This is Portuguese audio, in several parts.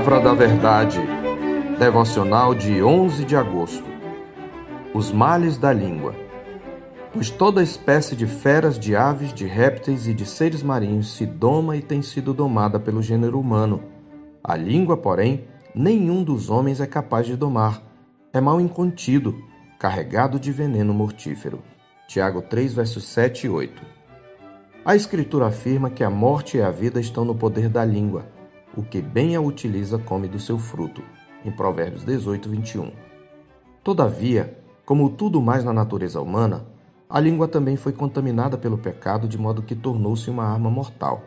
Palavra da Verdade, devocional de 11 de agosto. Os males da língua. Pois toda espécie de feras, de aves, de répteis e de seres marinhos se doma e tem sido domada pelo gênero humano. A língua, porém, nenhum dos homens é capaz de domar. É mal incontido, carregado de veneno mortífero. Tiago 3, versos 7 e 8. A Escritura afirma que a morte e a vida estão no poder da língua o que bem a utiliza come do seu fruto. Em Provérbios 18, 21. Todavia, como tudo mais na natureza humana, a língua também foi contaminada pelo pecado de modo que tornou-se uma arma mortal.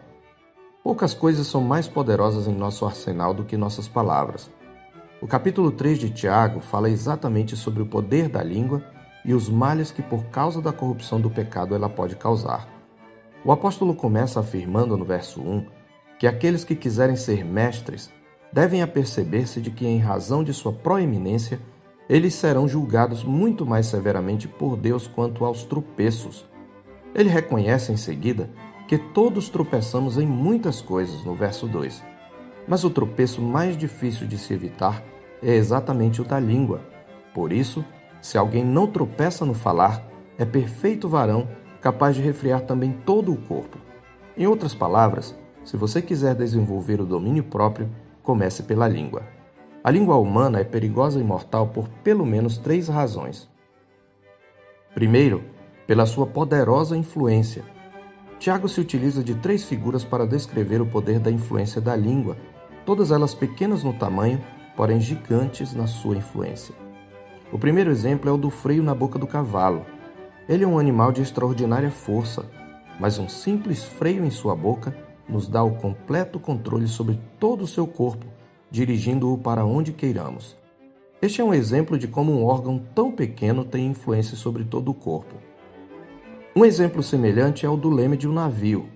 Poucas coisas são mais poderosas em nosso arsenal do que nossas palavras. O capítulo 3 de Tiago fala exatamente sobre o poder da língua e os males que, por causa da corrupção do pecado, ela pode causar. O apóstolo começa afirmando no verso 1 que aqueles que quiserem ser mestres devem aperceber-se de que, em razão de sua proeminência, eles serão julgados muito mais severamente por Deus quanto aos tropeços. Ele reconhece em seguida que todos tropeçamos em muitas coisas, no verso 2. Mas o tropeço mais difícil de se evitar é exatamente o da língua. Por isso, se alguém não tropeça no falar, é perfeito varão, capaz de refriar também todo o corpo. Em outras palavras, se você quiser desenvolver o domínio próprio, comece pela língua. A língua humana é perigosa e mortal por pelo menos três razões. Primeiro, pela sua poderosa influência. Tiago se utiliza de três figuras para descrever o poder da influência da língua, todas elas pequenas no tamanho, porém gigantes na sua influência. O primeiro exemplo é o do freio na boca do cavalo. Ele é um animal de extraordinária força, mas um simples freio em sua boca nos dá o completo controle sobre todo o seu corpo, dirigindo-o para onde queiramos. Este é um exemplo de como um órgão tão pequeno tem influência sobre todo o corpo. Um exemplo semelhante é o do leme de um navio.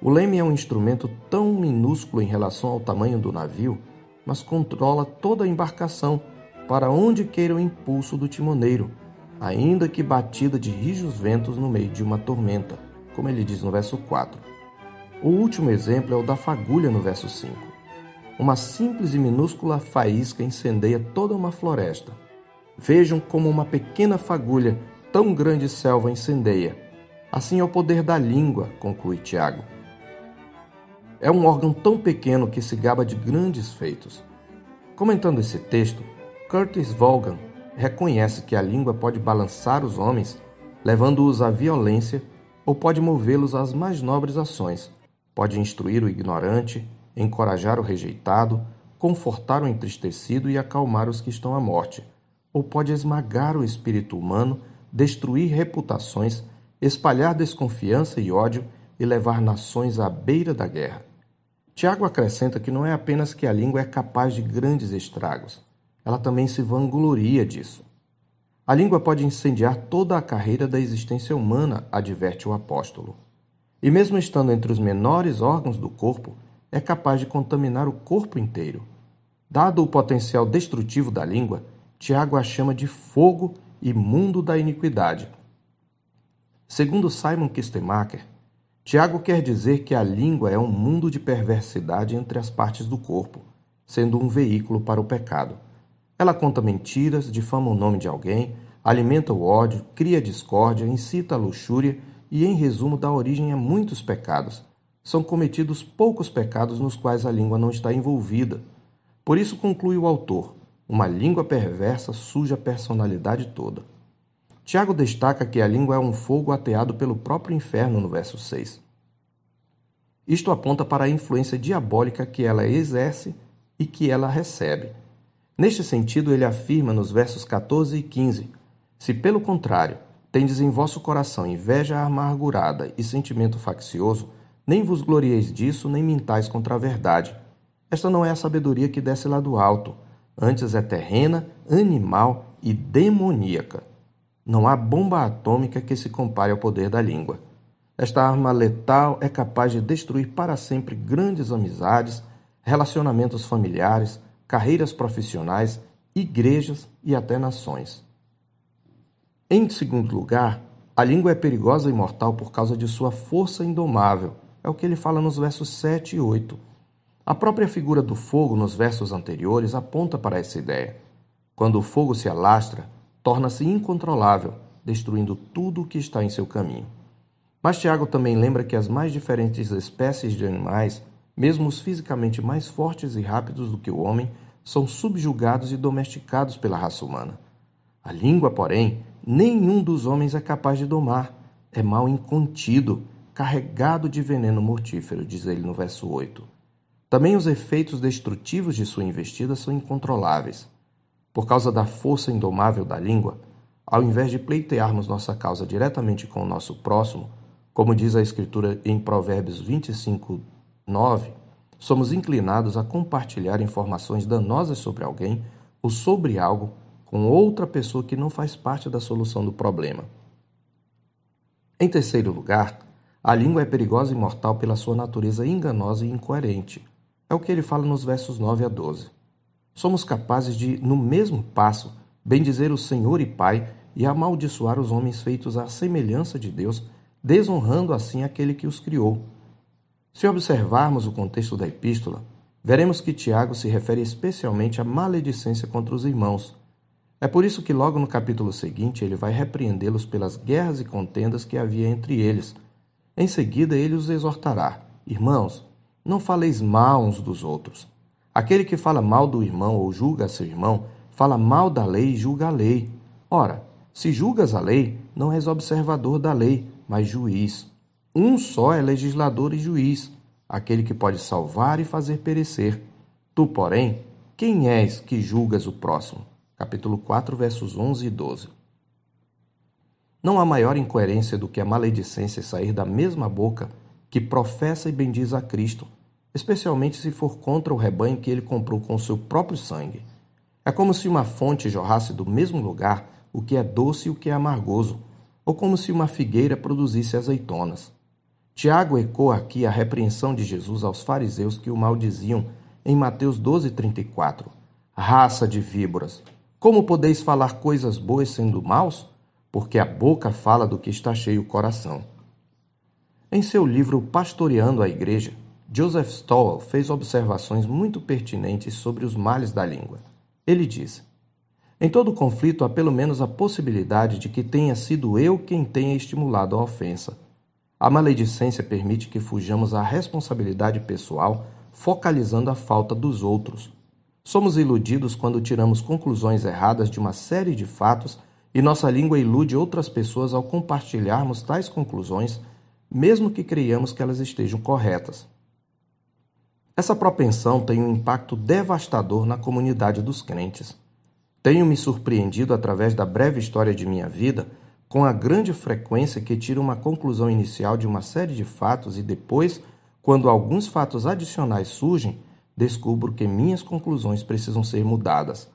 O leme é um instrumento tão minúsculo em relação ao tamanho do navio, mas controla toda a embarcação para onde queira o impulso do timoneiro, ainda que batida de rijos ventos no meio de uma tormenta, como ele diz no verso 4. O último exemplo é o da fagulha no verso 5. Uma simples e minúscula faísca incendeia toda uma floresta. Vejam como uma pequena fagulha, tão grande selva, incendeia. Assim é o poder da língua, conclui Tiago. É um órgão tão pequeno que se gaba de grandes feitos. Comentando esse texto, Curtis Vaughan reconhece que a língua pode balançar os homens, levando-os à violência, ou pode movê-los às mais nobres ações, Pode instruir o ignorante, encorajar o rejeitado, confortar o entristecido e acalmar os que estão à morte. Ou pode esmagar o espírito humano, destruir reputações, espalhar desconfiança e ódio e levar nações à beira da guerra. Tiago acrescenta que não é apenas que a língua é capaz de grandes estragos, ela também se vangloria disso. A língua pode incendiar toda a carreira da existência humana, adverte o apóstolo e, mesmo estando entre os menores órgãos do corpo, é capaz de contaminar o corpo inteiro. Dado o potencial destrutivo da língua, Tiago a chama de fogo e mundo da iniquidade. Segundo Simon Kistemacher, Tiago quer dizer que a língua é um mundo de perversidade entre as partes do corpo, sendo um veículo para o pecado. Ela conta mentiras, difama o nome de alguém, alimenta o ódio, cria discórdia, incita a luxúria e, em resumo, dá origem a muitos pecados. São cometidos poucos pecados nos quais a língua não está envolvida. Por isso, conclui o autor, uma língua perversa suja a personalidade toda. Tiago destaca que a língua é um fogo ateado pelo próprio inferno no verso 6. Isto aponta para a influência diabólica que ela exerce e que ela recebe. Neste sentido, ele afirma nos versos 14 e 15: Se pelo contrário Tendes em vosso coração inveja amargurada e sentimento faccioso, nem vos glorieis disso, nem mintais contra a verdade. Esta não é a sabedoria que desce lá do alto, antes é terrena, animal e demoníaca. Não há bomba atômica que se compare ao poder da língua. Esta arma letal é capaz de destruir para sempre grandes amizades, relacionamentos familiares, carreiras profissionais, igrejas e até nações. Em segundo lugar, a língua é perigosa e mortal por causa de sua força indomável. É o que ele fala nos versos 7 e 8. A própria figura do fogo nos versos anteriores aponta para essa ideia. Quando o fogo se alastra, torna-se incontrolável, destruindo tudo o que está em seu caminho. Mas Tiago também lembra que as mais diferentes espécies de animais, mesmo os fisicamente mais fortes e rápidos do que o homem, são subjugados e domesticados pela raça humana. A língua, porém, nenhum dos homens é capaz de domar. É mal incontido, carregado de veneno mortífero, diz ele no verso 8. Também os efeitos destrutivos de sua investida são incontroláveis. Por causa da força indomável da língua, ao invés de pleitearmos nossa causa diretamente com o nosso próximo, como diz a Escritura em Provérbios 25, 9, somos inclinados a compartilhar informações danosas sobre alguém ou sobre algo com outra pessoa que não faz parte da solução do problema. Em terceiro lugar, a língua é perigosa e mortal pela sua natureza enganosa e incoerente. É o que ele fala nos versos 9 a 12. Somos capazes de, no mesmo passo, bendizer o Senhor e Pai e amaldiçoar os homens feitos à semelhança de Deus, desonrando assim aquele que os criou. Se observarmos o contexto da epístola, veremos que Tiago se refere especialmente à maledicência contra os irmãos, é por isso que logo no capítulo seguinte ele vai repreendê-los pelas guerras e contendas que havia entre eles. Em seguida ele os exortará: Irmãos, não faleis mal uns dos outros. Aquele que fala mal do irmão ou julga seu irmão, fala mal da lei e julga a lei. Ora, se julgas a lei, não és observador da lei, mas juiz. Um só é legislador e juiz, aquele que pode salvar e fazer perecer. Tu, porém, quem és que julgas o próximo? Capítulo 4, versos 11 e 12. Não há maior incoerência do que a maledicência sair da mesma boca que professa e bendiz a Cristo, especialmente se for contra o rebanho que ele comprou com seu próprio sangue. É como se uma fonte jorrasse do mesmo lugar o que é doce e o que é amargoso, ou como se uma figueira produzisse azeitonas. Tiago ecoa aqui a repreensão de Jesus aos fariseus que o maldiziam em Mateus 12:34. Raça de víboras, como podeis falar coisas boas sendo maus? Porque a boca fala do que está cheio o coração. Em seu livro Pastoreando a Igreja, Joseph Stowell fez observações muito pertinentes sobre os males da língua. Ele diz: Em todo conflito há pelo menos a possibilidade de que tenha sido eu quem tenha estimulado a ofensa. A maledicência permite que fujamos à responsabilidade pessoal, focalizando a falta dos outros, Somos iludidos quando tiramos conclusões erradas de uma série de fatos e nossa língua ilude outras pessoas ao compartilharmos tais conclusões, mesmo que creiamos que elas estejam corretas. Essa propensão tem um impacto devastador na comunidade dos crentes. Tenho me surpreendido através da breve história de minha vida com a grande frequência que tiro uma conclusão inicial de uma série de fatos e depois, quando alguns fatos adicionais surgem, descubro que minhas conclusões precisam ser mudadas.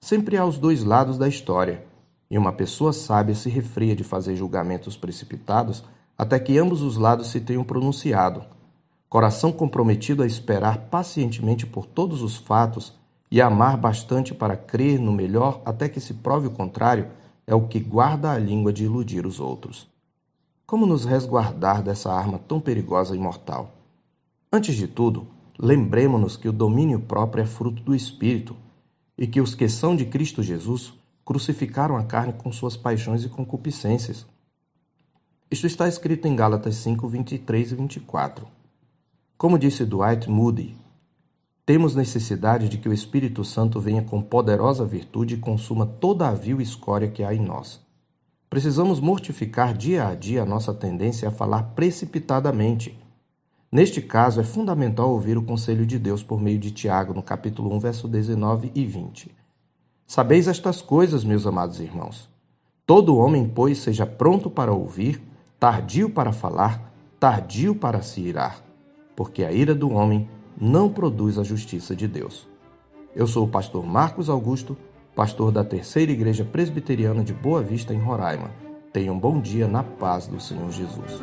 Sempre há os dois lados da história, e uma pessoa sábia se refreia de fazer julgamentos precipitados até que ambos os lados se tenham pronunciado. Coração comprometido a esperar pacientemente por todos os fatos e amar bastante para crer no melhor até que se prove o contrário é o que guarda a língua de iludir os outros. Como nos resguardar dessa arma tão perigosa e mortal? Antes de tudo, lembremos-nos que o domínio próprio é fruto do Espírito e que os que são de Cristo Jesus crucificaram a carne com suas paixões e concupiscências. Isto está escrito em Gálatas 5, 23 e 24. Como disse Dwight Moody, temos necessidade de que o Espírito Santo venha com poderosa virtude e consuma toda a vil escória que há em nós. Precisamos mortificar dia a dia a nossa tendência a falar precipitadamente Neste caso, é fundamental ouvir o conselho de Deus por meio de Tiago, no capítulo 1, verso 19 e 20. Sabeis estas coisas, meus amados irmãos. Todo homem, pois, seja pronto para ouvir, tardio para falar, tardio para se irar, porque a ira do homem não produz a justiça de Deus. Eu sou o pastor Marcos Augusto, pastor da Terceira Igreja Presbiteriana de Boa Vista, em Roraima. Tenha um bom dia na paz do Senhor Jesus.